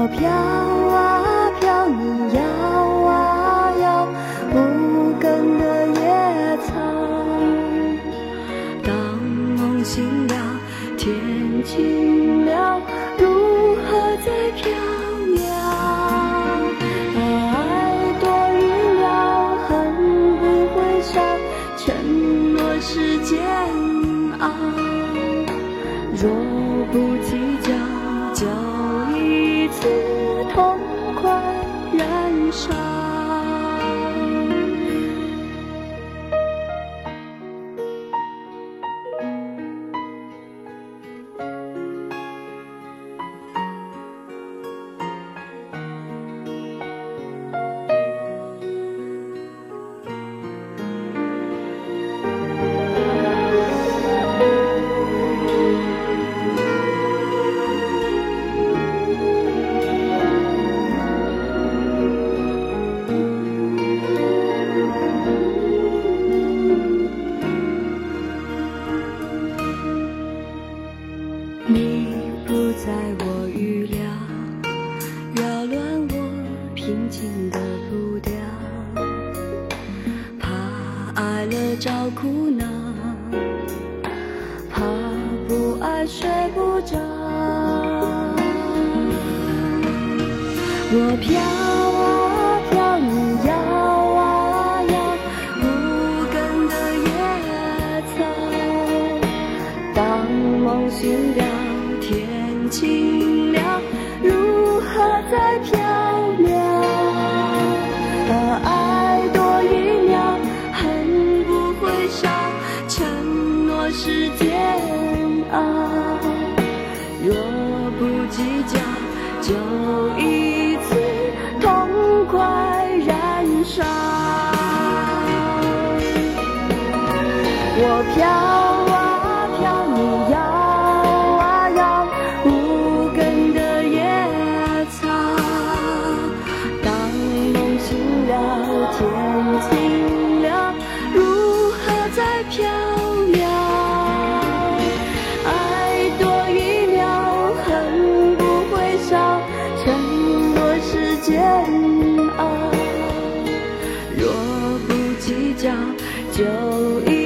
我飘。找苦恼，怕不爱睡不着。我飘啊飘，你摇啊摇，无根的野草。当梦醒了，天晴了，如何再飘是煎熬。若不计较，就一次痛快燃烧。我飘熬。若不计较，就